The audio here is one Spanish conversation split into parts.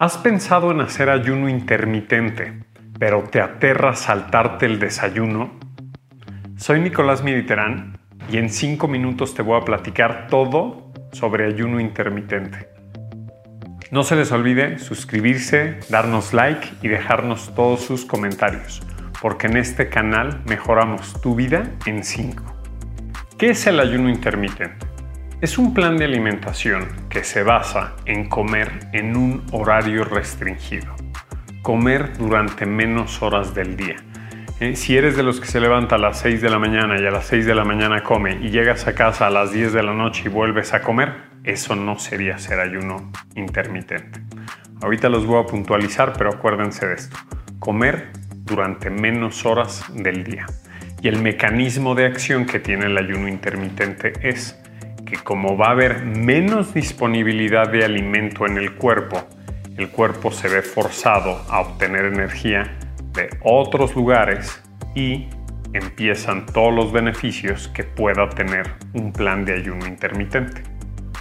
¿Has pensado en hacer ayuno intermitente, pero te aterra saltarte el desayuno? Soy Nicolás Mediterán y en 5 minutos te voy a platicar todo sobre ayuno intermitente. No se les olvide suscribirse, darnos like y dejarnos todos sus comentarios, porque en este canal mejoramos tu vida en 5. ¿Qué es el ayuno intermitente? Es un plan de alimentación que se basa en comer en un horario restringido. Comer durante menos horas del día. Eh, si eres de los que se levanta a las 6 de la mañana y a las 6 de la mañana come y llegas a casa a las 10 de la noche y vuelves a comer, eso no sería ser ayuno intermitente. Ahorita los voy a puntualizar, pero acuérdense de esto. Comer durante menos horas del día. Y el mecanismo de acción que tiene el ayuno intermitente es que como va a haber menos disponibilidad de alimento en el cuerpo, el cuerpo se ve forzado a obtener energía de otros lugares y empiezan todos los beneficios que pueda tener un plan de ayuno intermitente.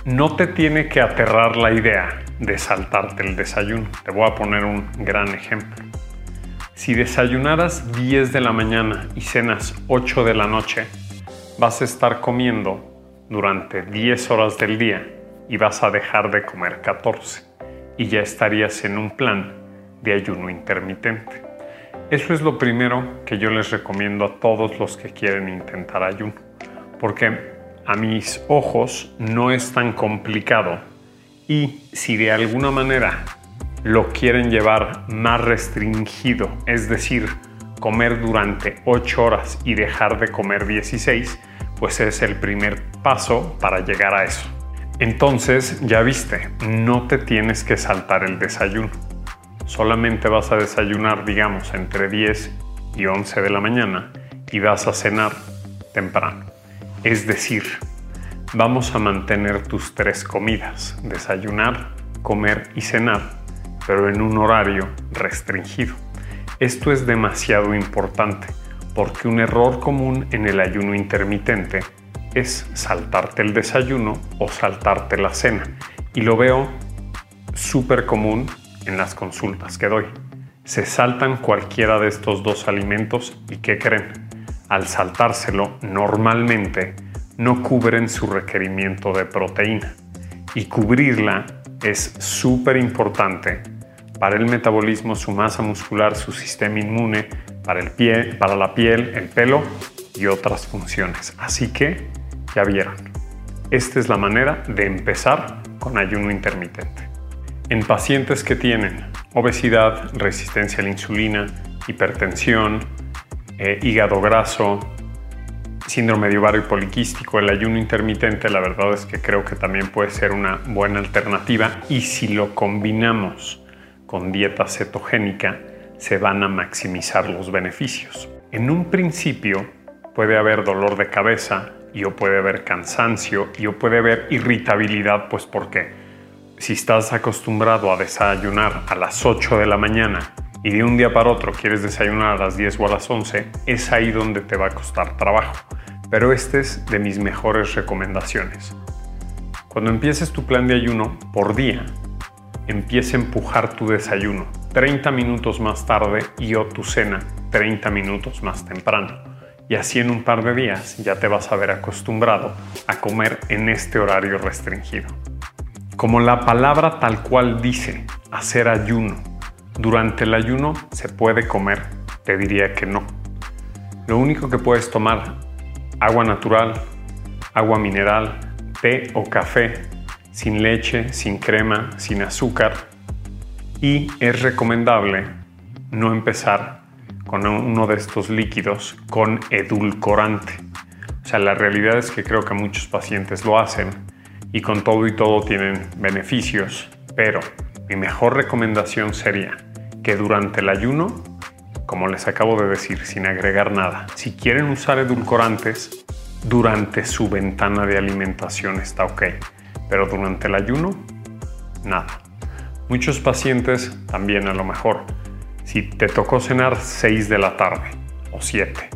No te tiene que aterrar la idea de saltarte el desayuno. Te voy a poner un gran ejemplo. Si desayunaras 10 de la mañana y cenas 8 de la noche, vas a estar comiendo durante 10 horas del día y vas a dejar de comer 14 y ya estarías en un plan de ayuno intermitente. Eso es lo primero que yo les recomiendo a todos los que quieren intentar ayuno, porque a mis ojos no es tan complicado y si de alguna manera lo quieren llevar más restringido, es decir, comer durante 8 horas y dejar de comer 16, pues es el primer paso para llegar a eso. Entonces, ya viste, no te tienes que saltar el desayuno. Solamente vas a desayunar, digamos, entre 10 y 11 de la mañana y vas a cenar temprano. Es decir, vamos a mantener tus tres comidas, desayunar, comer y cenar, pero en un horario restringido. Esto es demasiado importante porque un error común en el ayuno intermitente es saltarte el desayuno o saltarte la cena. Y lo veo súper común en las consultas que doy. Se saltan cualquiera de estos dos alimentos y ¿qué creen? Al saltárselo, normalmente no cubren su requerimiento de proteína. Y cubrirla es súper importante para el metabolismo, su masa muscular, su sistema inmune, para, el pie, para la piel, el pelo y otras funciones. Así que ya vieron, esta es la manera de empezar con ayuno intermitente. En pacientes que tienen obesidad, resistencia a la insulina, hipertensión, eh, hígado graso, síndrome de ovario poliquístico, el ayuno intermitente, la verdad es que creo que también puede ser una buena alternativa y si lo combinamos con dieta cetogénica, se van a maximizar los beneficios. En un principio puede haber dolor de cabeza y o puede haber cansancio y o puede haber irritabilidad, pues porque si estás acostumbrado a desayunar a las 8 de la mañana y de un día para otro quieres desayunar a las 10 o a las 11, es ahí donde te va a costar trabajo. Pero este es de mis mejores recomendaciones. Cuando empieces tu plan de ayuno por día, empieza a empujar tu desayuno 30 minutos más tarde y o tu cena 30 minutos más temprano. Y así en un par de días ya te vas a ver acostumbrado a comer en este horario restringido. Como la palabra tal cual dice, hacer ayuno. Durante el ayuno se puede comer, te diría que no. Lo único que puedes tomar, agua natural, agua mineral, té o café, sin leche, sin crema, sin azúcar, y es recomendable no empezar con uno de estos líquidos con edulcorante. O sea, la realidad es que creo que muchos pacientes lo hacen y con todo y todo tienen beneficios, pero mi mejor recomendación sería que durante el ayuno, como les acabo de decir, sin agregar nada, si quieren usar edulcorantes, durante su ventana de alimentación está ok, pero durante el ayuno, nada. Muchos pacientes también a lo mejor, si te tocó cenar 6 de la tarde o 7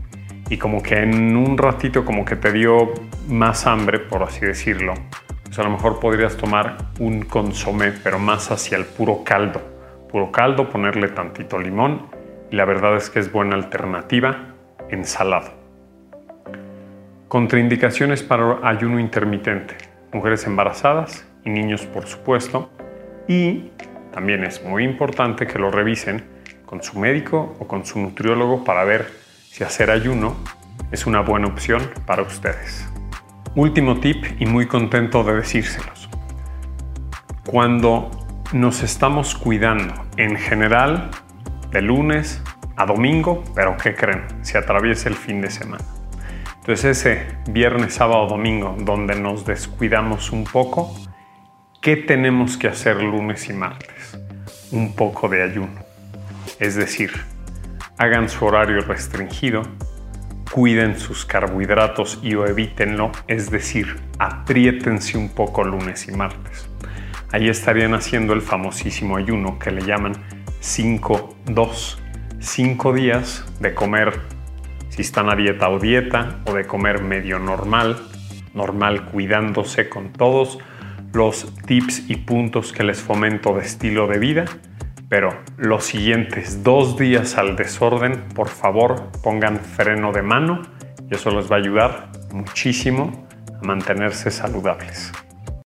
y como que en un ratito como que te dio más hambre, por así decirlo, pues a lo mejor podrías tomar un consomé, pero más hacia el puro caldo. puro caldo, ponerle tantito limón y la verdad es que es buena alternativa ensalado. Contraindicaciones para ayuno intermitente. Mujeres embarazadas y niños por supuesto. Y también es muy importante que lo revisen con su médico o con su nutriólogo para ver si hacer ayuno es una buena opción para ustedes. Último tip y muy contento de decírselos. Cuando nos estamos cuidando en general de lunes a domingo, pero ¿qué creen? Se atraviesa el fin de semana. Entonces ese viernes, sábado, domingo, donde nos descuidamos un poco, ¿qué tenemos que hacer lunes y martes? Un poco de ayuno. Es decir, hagan su horario restringido, cuiden sus carbohidratos y o evítenlo, es decir, apriétense un poco lunes y martes. Ahí estarían haciendo el famosísimo ayuno que le llaman 5-2. 5 días de comer, si están a dieta o dieta, o de comer medio normal, normal cuidándose con todos los tips y puntos que les fomento de estilo de vida pero los siguientes dos días al desorden, por favor, pongan freno de mano y eso les va a ayudar muchísimo a mantenerse saludables.